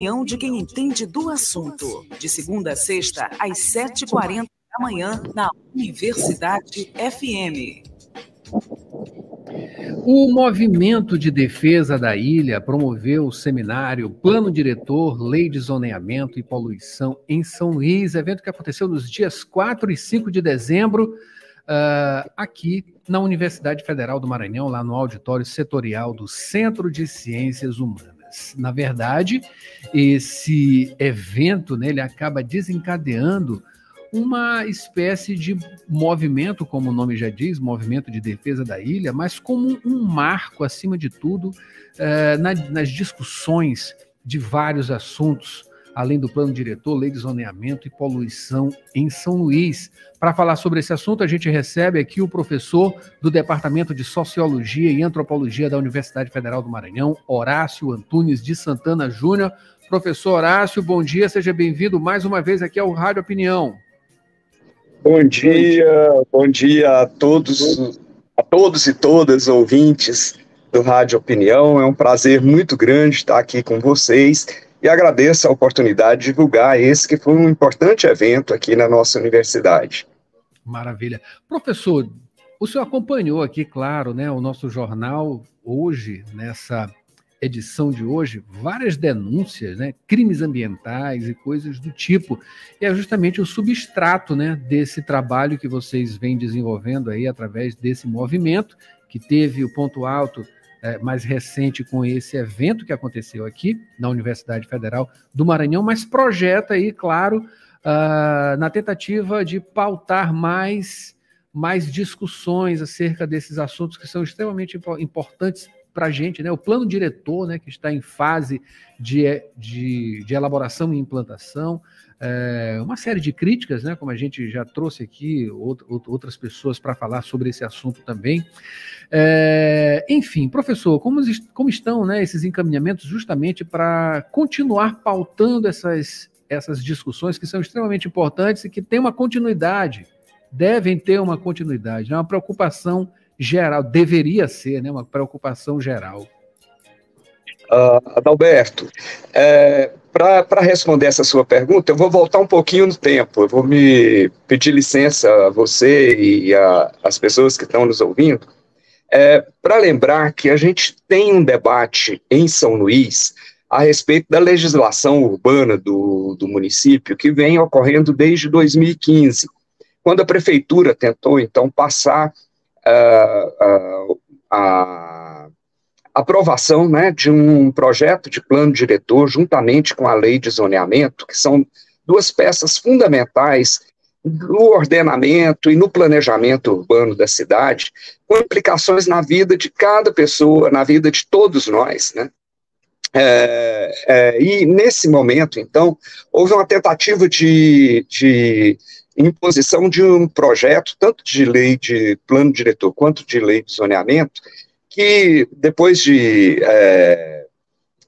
opinião de quem entende do assunto. De segunda a sexta, às 7h40 da manhã, na Universidade FM. O Movimento de Defesa da Ilha promoveu o seminário Plano Diretor, Lei de Zoneamento e Poluição em São Luís, evento que aconteceu nos dias 4 e 5 de dezembro, uh, aqui na Universidade Federal do Maranhão, lá no auditório setorial do Centro de Ciências Humanas. Na verdade, esse evento né, ele acaba desencadeando uma espécie de movimento, como o nome já diz, movimento de defesa da ilha, mas como um marco, acima de tudo, eh, na, nas discussões de vários assuntos além do plano diretor, lei de zoneamento e poluição em São Luís. Para falar sobre esse assunto, a gente recebe aqui o professor do Departamento de Sociologia e Antropologia da Universidade Federal do Maranhão, Horácio Antunes de Santana Júnior. Professor Horácio, bom dia, seja bem-vindo mais uma vez aqui ao Rádio Opinião. Bom dia, bom dia a todos, a todos e todas ouvintes do Rádio Opinião. É um prazer muito grande estar aqui com vocês e agradeço a oportunidade de divulgar esse que foi um importante evento aqui na nossa universidade. Maravilha. Professor, o senhor acompanhou aqui, claro, né, o nosso jornal hoje, nessa edição de hoje, várias denúncias, né, crimes ambientais e coisas do tipo. E é justamente o substrato né, desse trabalho que vocês vêm desenvolvendo aí através desse movimento, que teve o ponto alto é, mais recente com esse evento que aconteceu aqui na Universidade Federal do Maranhão, mas projeta aí, claro, uh, na tentativa de pautar mais, mais discussões acerca desses assuntos que são extremamente importantes para a gente, né? O plano diretor, né, que está em fase de, de, de elaboração e implantação, é, uma série de críticas, né, como a gente já trouxe aqui outras pessoas para falar sobre esse assunto também. É, enfim, professor, como, como estão né, esses encaminhamentos justamente para continuar pautando essas, essas discussões que são extremamente importantes e que têm uma continuidade, devem ter uma continuidade, é uma preocupação geral, deveria ser né, uma preocupação geral. Uh, Adalberto, é, para responder essa sua pergunta, eu vou voltar um pouquinho no tempo. Eu vou me pedir licença a você e a, as pessoas que estão nos ouvindo, é, para lembrar que a gente tem um debate em São Luís a respeito da legislação urbana do, do município, que vem ocorrendo desde 2015, quando a prefeitura tentou, então, passar uh, a aprovação né, de um projeto de plano diretor juntamente com a lei de zoneamento, que são duas peças fundamentais no ordenamento e no planejamento urbano da cidade, com implicações na vida de cada pessoa, na vida de todos nós, né? É, é, e nesse momento, então, houve uma tentativa de, de imposição de um projeto, tanto de lei de plano diretor quanto de lei de zoneamento, que depois de é,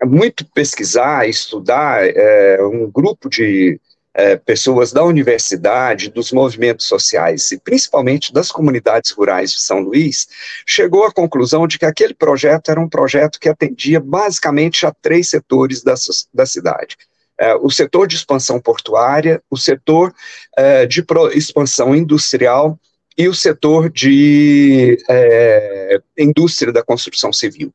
muito pesquisar, estudar, é, um grupo de é, pessoas da universidade, dos movimentos sociais e principalmente das comunidades rurais de São Luís, chegou à conclusão de que aquele projeto era um projeto que atendia basicamente a três setores da, da cidade. É, o setor de expansão portuária, o setor é, de expansão industrial e o setor de é, indústria da construção civil.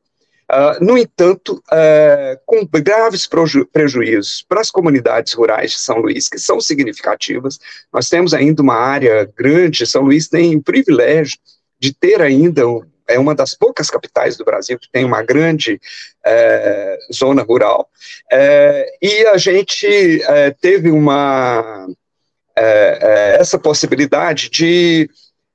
Uh, no entanto, uh, com graves preju prejuízos para as comunidades rurais de São Luís, que são significativas, nós temos ainda uma área grande, São Luís tem o privilégio de ter ainda, é uma das poucas capitais do Brasil que tem uma grande é, zona rural, é, e a gente é, teve uma, essa possibilidade de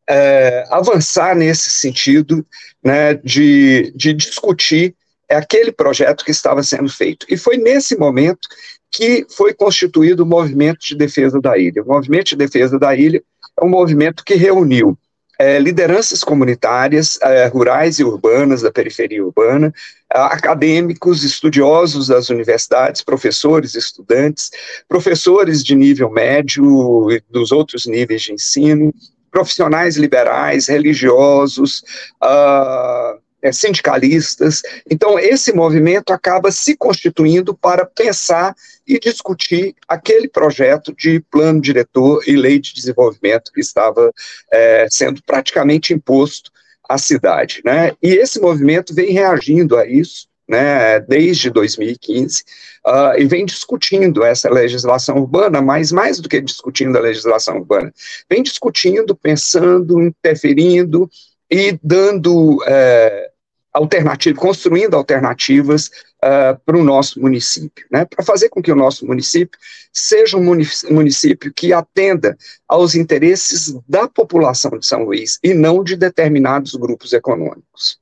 é, avançar nesse sentido, né, de, de discutir aquele projeto que estava sendo feito. E foi nesse momento que foi constituído o Movimento de Defesa da Ilha. O Movimento de Defesa da Ilha é um movimento que reuniu é, lideranças comunitárias, é, rurais e urbanas, da periferia urbana, acadêmicos, estudiosos das universidades, professores, estudantes, professores de nível médio e dos outros níveis de ensino, profissionais liberais, religiosos, uh, é, sindicalistas. Então, esse movimento acaba se constituindo para pensar e discutir aquele projeto de plano diretor e lei de desenvolvimento que estava é, sendo praticamente imposto à cidade. Né? E esse movimento vem reagindo a isso. Né, desde 2015, uh, e vem discutindo essa legislação urbana, mas mais do que discutindo a legislação urbana, vem discutindo, pensando, interferindo e dando uh, alternativa, construindo alternativas uh, para o nosso município, né, para fazer com que o nosso município seja um município que atenda aos interesses da população de São Luís e não de determinados grupos econômicos.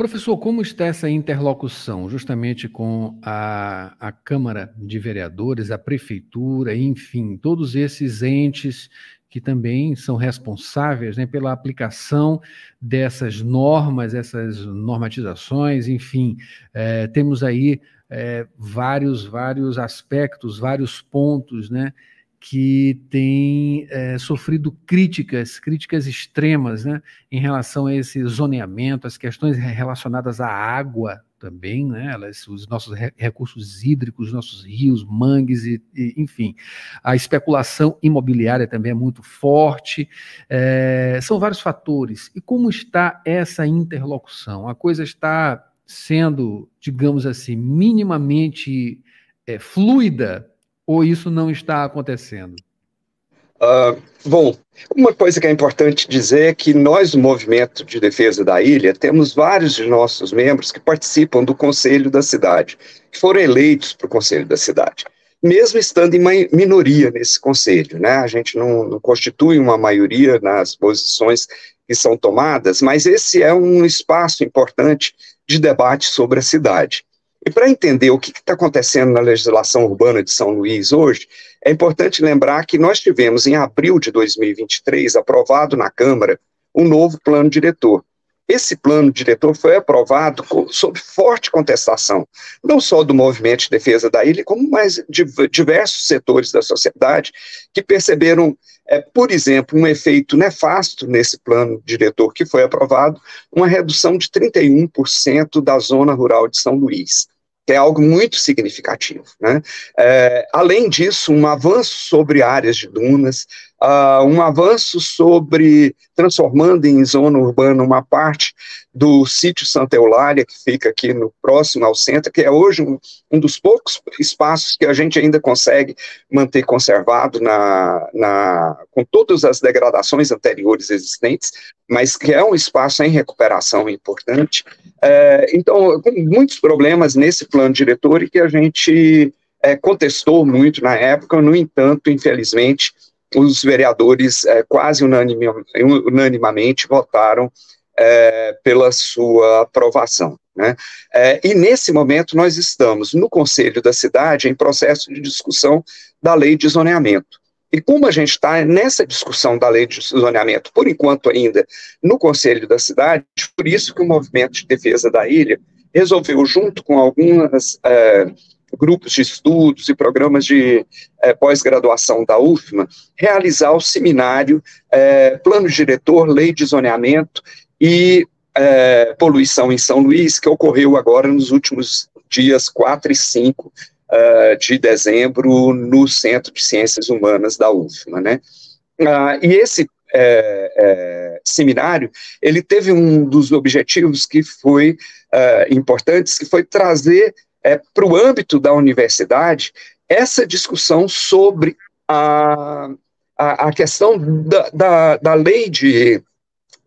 Professor, como está essa interlocução justamente com a, a Câmara de Vereadores, a Prefeitura, enfim, todos esses entes que também são responsáveis né, pela aplicação dessas normas, essas normatizações, enfim, é, temos aí é, vários, vários aspectos, vários pontos, né, que têm é, sofrido críticas, críticas extremas, né, em relação a esse zoneamento, as questões relacionadas à água, também, né? Elas, os nossos recursos hídricos, nossos rios, mangues, e, e, enfim. A especulação imobiliária também é muito forte. É, são vários fatores. E como está essa interlocução? A coisa está sendo, digamos assim, minimamente é, fluida ou isso não está acontecendo? Uh, bom, uma coisa que é importante dizer é que nós, do Movimento de Defesa da Ilha, temos vários de nossos membros que participam do Conselho da Cidade, que foram eleitos para o Conselho da Cidade, mesmo estando em minoria nesse Conselho. Né? A gente não, não constitui uma maioria nas posições que são tomadas, mas esse é um espaço importante de debate sobre a cidade. E para entender o que está acontecendo na legislação urbana de São Luís hoje, é importante lembrar que nós tivemos, em abril de 2023, aprovado na Câmara um novo plano diretor. Esse plano diretor foi aprovado sob forte contestação, não só do movimento de defesa da ilha, como mais de diversos setores da sociedade que perceberam, é, por exemplo, um efeito nefasto nesse plano diretor que foi aprovado, uma redução de 31% da zona rural de São Luís que é algo muito significativo. Né? É, além disso, um avanço sobre áreas de dunas, uh, um avanço sobre transformando em zona urbana uma parte do sítio Santa Eulália, que fica aqui no próximo ao centro, que é hoje um, um dos poucos espaços que a gente ainda consegue manter conservado na, na, com todas as degradações anteriores existentes, mas que é um espaço em recuperação importante. É, então, com muitos problemas nesse plano diretor e que a gente é, contestou muito na época, no entanto, infelizmente, os vereadores é, quase unanimamente votaram é, pela sua aprovação. Né? É, e nesse momento nós estamos no Conselho da Cidade em processo de discussão da lei de zoneamento. E como a gente está nessa discussão da lei de zoneamento, por enquanto ainda no Conselho da Cidade, por isso que o Movimento de Defesa da Ilha resolveu, junto com algumas é, grupos de estudos e programas de é, pós-graduação da UFMA, realizar o seminário é, Plano Diretor, Lei de Zoneamento e é, Poluição em São Luís, que ocorreu agora nos últimos dias 4 e 5 é, de dezembro no Centro de Ciências Humanas da UFMA, né? Ah, e esse é, é, seminário, ele teve um dos objetivos que foi uh, importantes, que foi trazer é, para o âmbito da universidade essa discussão sobre a, a, a questão da, da, da lei de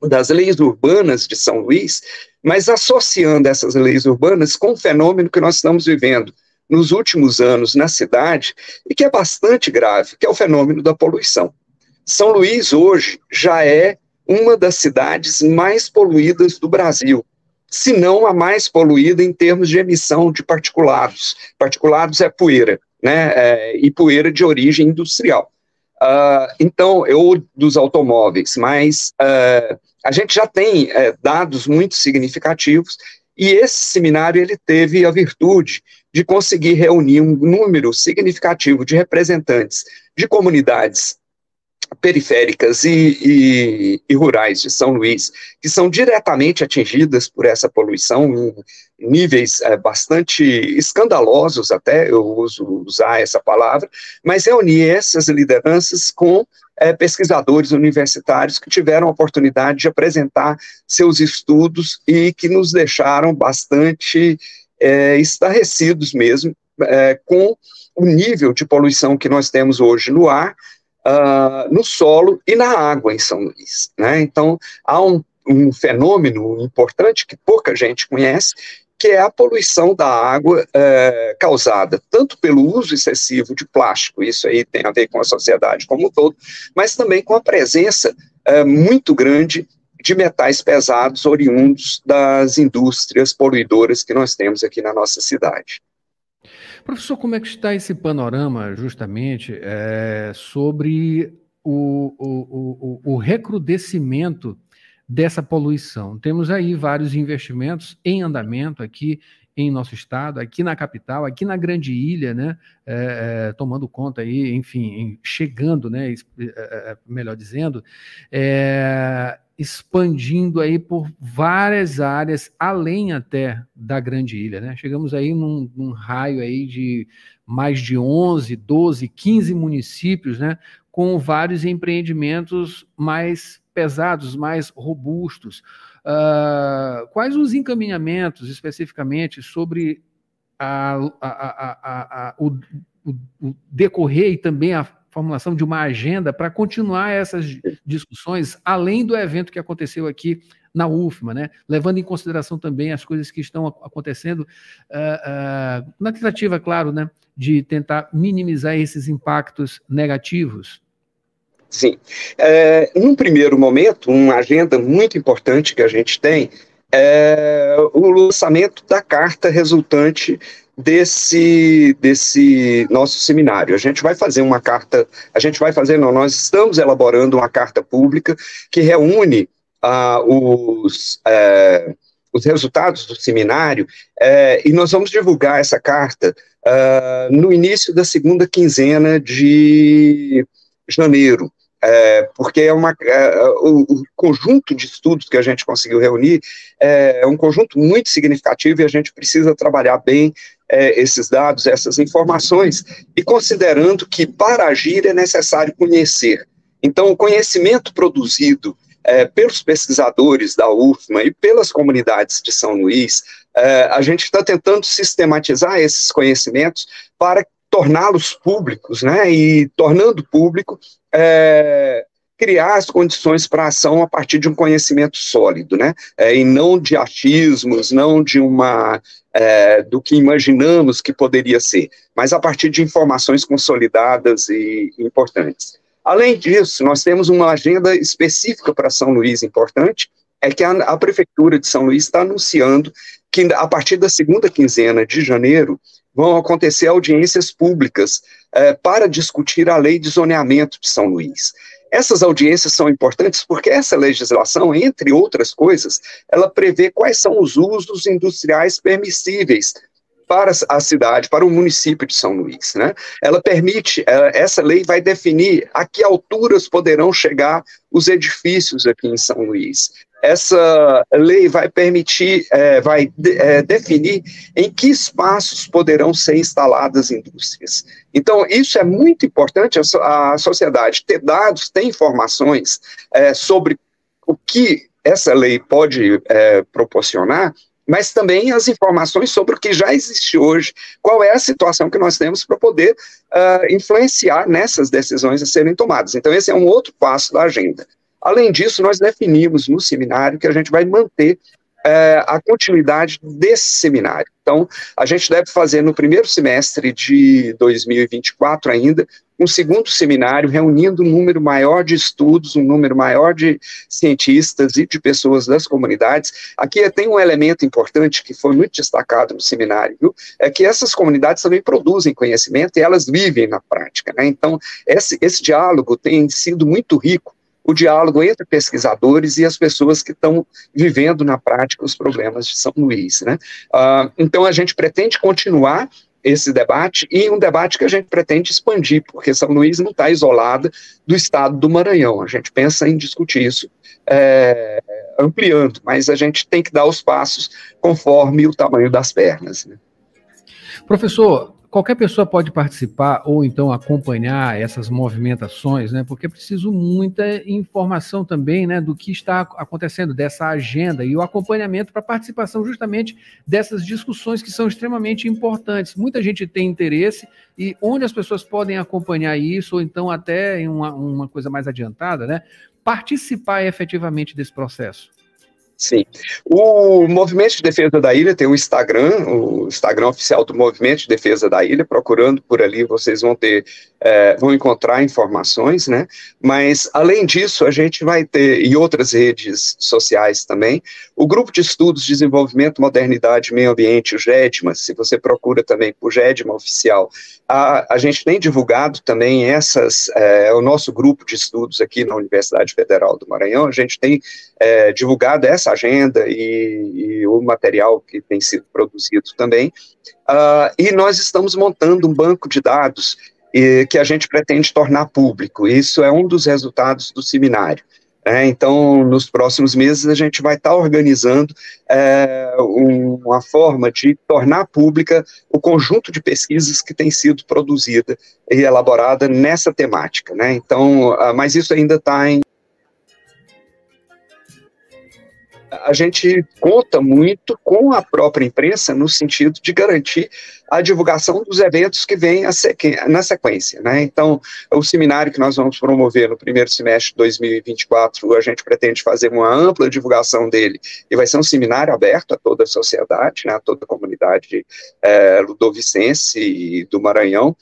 das leis urbanas de São Luís, mas associando essas leis urbanas com o fenômeno que nós estamos vivendo nos últimos anos na cidade e que é bastante grave, que é o fenômeno da poluição. São Luís hoje já é uma das cidades mais poluídas do Brasil se não a mais poluída em termos de emissão de particulados. Particulados é poeira, né? É, e poeira de origem industrial. Uh, então, eu dos automóveis, mas uh, a gente já tem uh, dados muito significativos e esse seminário ele teve a virtude de conseguir reunir um número significativo de representantes de comunidades periféricas e, e, e, rurais de São Luís, que são diretamente atingidas por essa poluição em níveis é, bastante escandalosos, até eu uso usar essa palavra, mas reunir essas lideranças com é, pesquisadores universitários que tiveram a oportunidade de apresentar seus estudos e que nos deixaram bastante é, estarrecidos mesmo é, com o nível de poluição que nós temos hoje no ar, uh, no solo e na água em São Luís. Né? Então, há um, um fenômeno importante que pouca gente conhece, que é a poluição da água é, causada tanto pelo uso excessivo de plástico, isso aí tem a ver com a sociedade como um todo, mas também com a presença é, muito grande de metais pesados oriundos das indústrias poluidoras que nós temos aqui na nossa cidade. Professor, como é que está esse panorama, justamente, é, sobre o, o, o, o recrudescimento dessa poluição? Temos aí vários investimentos em andamento aqui em nosso estado, aqui na capital, aqui na Grande Ilha, né, é, é, tomando conta aí, enfim, chegando, né, é, é, é, melhor dizendo, é, expandindo aí por várias áreas, além até da Grande Ilha, né? Chegamos aí num, num, raio aí de mais de 11, 12, 15 municípios, né? Com vários empreendimentos mais pesados, mais robustos. Uh, quais os encaminhamentos especificamente sobre a, a, a, o, o decorrer e também a formulação de uma agenda para continuar essas discussões, além do evento que aconteceu aqui na UFMA, né? levando em consideração também as coisas que estão acontecendo, uh, uh, na tentativa, claro, né, de tentar minimizar esses impactos negativos. Sim. É, num primeiro momento, uma agenda muito importante que a gente tem é o lançamento da carta resultante desse, desse nosso seminário. A gente vai fazer uma carta, a gente vai fazer, não, nós estamos elaborando uma carta pública que reúne ah, os, é, os resultados do seminário é, e nós vamos divulgar essa carta ah, no início da segunda quinzena de janeiro é, porque é uma, é, o, o, conjunto de estudos que a gente conseguiu reunir é, é um conjunto muito significativo e a gente precisa trabalhar bem é, esses dados, essas informações, e considerando que para agir é necessário conhecer. Então, o conhecimento produzido é, pelos pesquisadores da UFMA e pelas comunidades de São Luís, é, a gente está tentando sistematizar esses conhecimentos para torná-los públicos, né, e tornando público, é, criar as condições para ação a partir de um conhecimento sólido, né, é, e não de achismos, não de uma, é, do que imaginamos que poderia ser, mas a partir de informações consolidadas e importantes. Além disso, nós temos uma agenda específica para São Luís importante, é que a, a Prefeitura de São Luís está anunciando que a partir da segunda quinzena de janeiro, vão acontecer audiências públicas eh, para discutir a lei de zoneamento de São Luís. Essas audiências são importantes porque essa legislação, entre outras coisas, ela prevê quais são os usos industriais permissíveis para a cidade, para o município de São Luís. Né? Ela permite, eh, essa lei vai definir a que alturas poderão chegar os edifícios aqui em São Luís essa lei vai permitir, é, vai de, é, definir em que espaços poderão ser instaladas indústrias. Então, isso é muito importante, a, a sociedade ter dados, ter informações é, sobre o que essa lei pode é, proporcionar, mas também as informações sobre o que já existe hoje, qual é a situação que nós temos para poder uh, influenciar nessas decisões a serem tomadas. Então, esse é um outro passo da agenda. Além disso, nós definimos no seminário que a gente vai manter é, a continuidade desse seminário. Então, a gente deve fazer no primeiro semestre de 2024 ainda um segundo seminário reunindo um número maior de estudos, um número maior de cientistas e de pessoas das comunidades. Aqui tem um elemento importante que foi muito destacado no seminário, viu? é que essas comunidades também produzem conhecimento e elas vivem na prática. Né? Então, esse, esse diálogo tem sido muito rico o diálogo entre pesquisadores e as pessoas que estão vivendo na prática os problemas de São Luís. Né? Uh, então, a gente pretende continuar esse debate e um debate que a gente pretende expandir, porque São Luís não está isolada do estado do Maranhão. A gente pensa em discutir isso é, ampliando, mas a gente tem que dar os passos conforme o tamanho das pernas. Né? Professor, qualquer pessoa pode participar ou então acompanhar essas movimentações, né? Porque é preciso muita informação também, né, do que está acontecendo dessa agenda e o acompanhamento para participação justamente dessas discussões que são extremamente importantes. Muita gente tem interesse e onde as pessoas podem acompanhar isso ou então até em uma, uma coisa mais adiantada, né? Participar efetivamente desse processo. Sim. O Movimento de Defesa da Ilha tem o Instagram, o Instagram oficial do Movimento de Defesa da Ilha. Procurando por ali, vocês vão ter, é, vão encontrar informações, né? Mas, além disso, a gente vai ter, e outras redes sociais também, o Grupo de Estudos Desenvolvimento, Modernidade e Meio Ambiente, o GEDMA. Se você procura também por GEDMA oficial, a, a gente tem divulgado também essas, é, o nosso grupo de estudos aqui na Universidade Federal do Maranhão, a gente tem é, divulgado essa agenda e, e, o material que tem sido produzido também. Uh, e nós estamos montando um banco de dados e, que a gente pretende tornar público. Isso é um dos resultados do seminário. É, então, nos próximos meses, a gente vai estar organizando é, uma forma de tornar pública o conjunto de pesquisas que tem sido produzida e elaborada nessa temática. Né? Então, uh, mas isso ainda está em a gente conta muito com a própria imprensa no sentido de garantir a divulgação dos eventos que vêm na sequência. Né? Então, o seminário que nós vamos promover no primeiro semestre de 2024, a gente pretende fazer uma ampla divulgação dele, e vai ser um seminário aberto a toda a sociedade, né, a toda a comunidade é, ludovicense do Maranhão,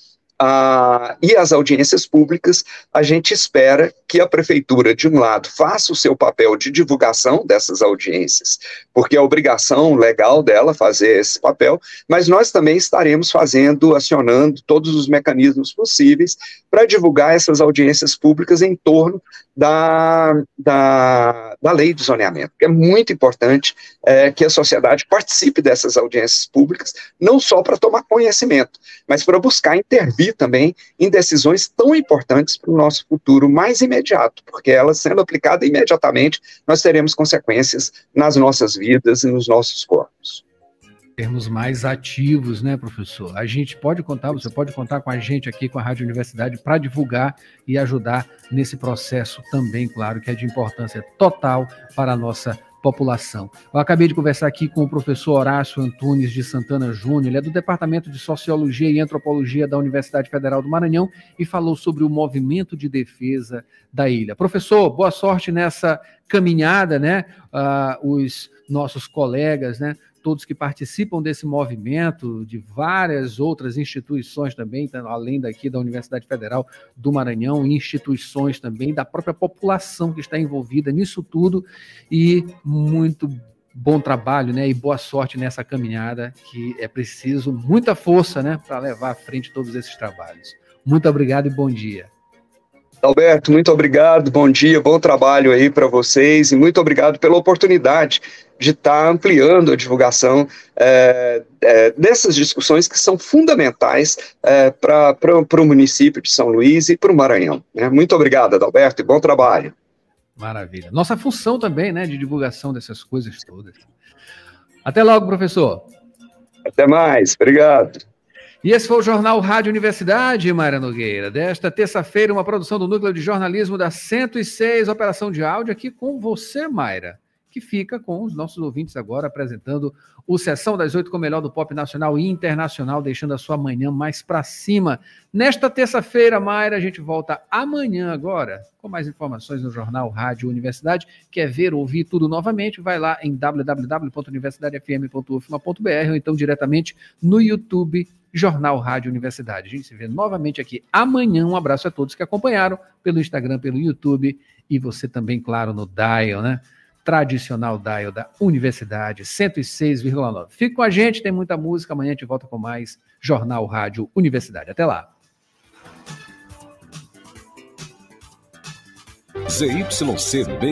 ah, e as audiências públicas, a gente espera que a prefeitura, de um lado, faça o seu papel de divulgação dessas audiências, porque é obrigação legal dela fazer esse papel, mas nós também estaremos fazendo, acionando todos os mecanismos possíveis para divulgar essas audiências públicas em torno da, da, da lei do zoneamento. É muito importante é, que a sociedade participe dessas audiências públicas, não só para tomar conhecimento, mas para buscar intervir também em decisões tão importantes para o nosso futuro mais imediato, porque elas sendo aplicadas imediatamente, nós teremos consequências nas nossas vidas e nos nossos corpos termos mais ativos, né, professor? A gente pode contar, você pode contar com a gente aqui, com a Rádio Universidade, para divulgar e ajudar nesse processo também, claro, que é de importância total para a nossa população. Eu acabei de conversar aqui com o professor Horácio Antunes de Santana Júnior, ele é do Departamento de Sociologia e Antropologia da Universidade Federal do Maranhão e falou sobre o movimento de defesa da ilha. Professor, boa sorte nessa caminhada, né? Uh, os nossos colegas, né? Todos que participam desse movimento, de várias outras instituições também, tá, além daqui da Universidade Federal do Maranhão, instituições também, da própria população que está envolvida nisso tudo, e muito bom trabalho, né, e boa sorte nessa caminhada, que é preciso muita força, né, para levar à frente todos esses trabalhos. Muito obrigado e bom dia. Alberto, muito obrigado, bom dia, bom trabalho aí para vocês e muito obrigado pela oportunidade de estar tá ampliando a divulgação é, é, dessas discussões que são fundamentais é, para o município de São Luís e para o Maranhão. Né? Muito obrigado, Adalberto, e bom trabalho. Maravilha. Nossa função também, né, de divulgação dessas coisas todas. Até logo, professor. Até mais, obrigado. E esse foi o Jornal Rádio Universidade, Mara Nogueira, desta terça-feira, uma produção do Núcleo de Jornalismo da 106 Operação de Áudio, aqui com você, Mayra que fica com os nossos ouvintes agora apresentando o Sessão das Oito com o melhor do pop nacional e internacional, deixando a sua manhã mais para cima. Nesta terça-feira, Mayra, a gente volta amanhã agora com mais informações no Jornal Rádio Universidade. Quer ver, ouvir tudo novamente? Vai lá em www.universidadefm.ufma.br ou então diretamente no YouTube Jornal Rádio Universidade. A gente se vê novamente aqui amanhã. Um abraço a todos que acompanharam pelo Instagram, pelo YouTube e você também, claro, no Dial, né? Tradicional dial da Universidade 106,9. Fique com a gente, tem muita música. Amanhã a gente volta com mais Jornal Rádio Universidade. Até lá. ZYCB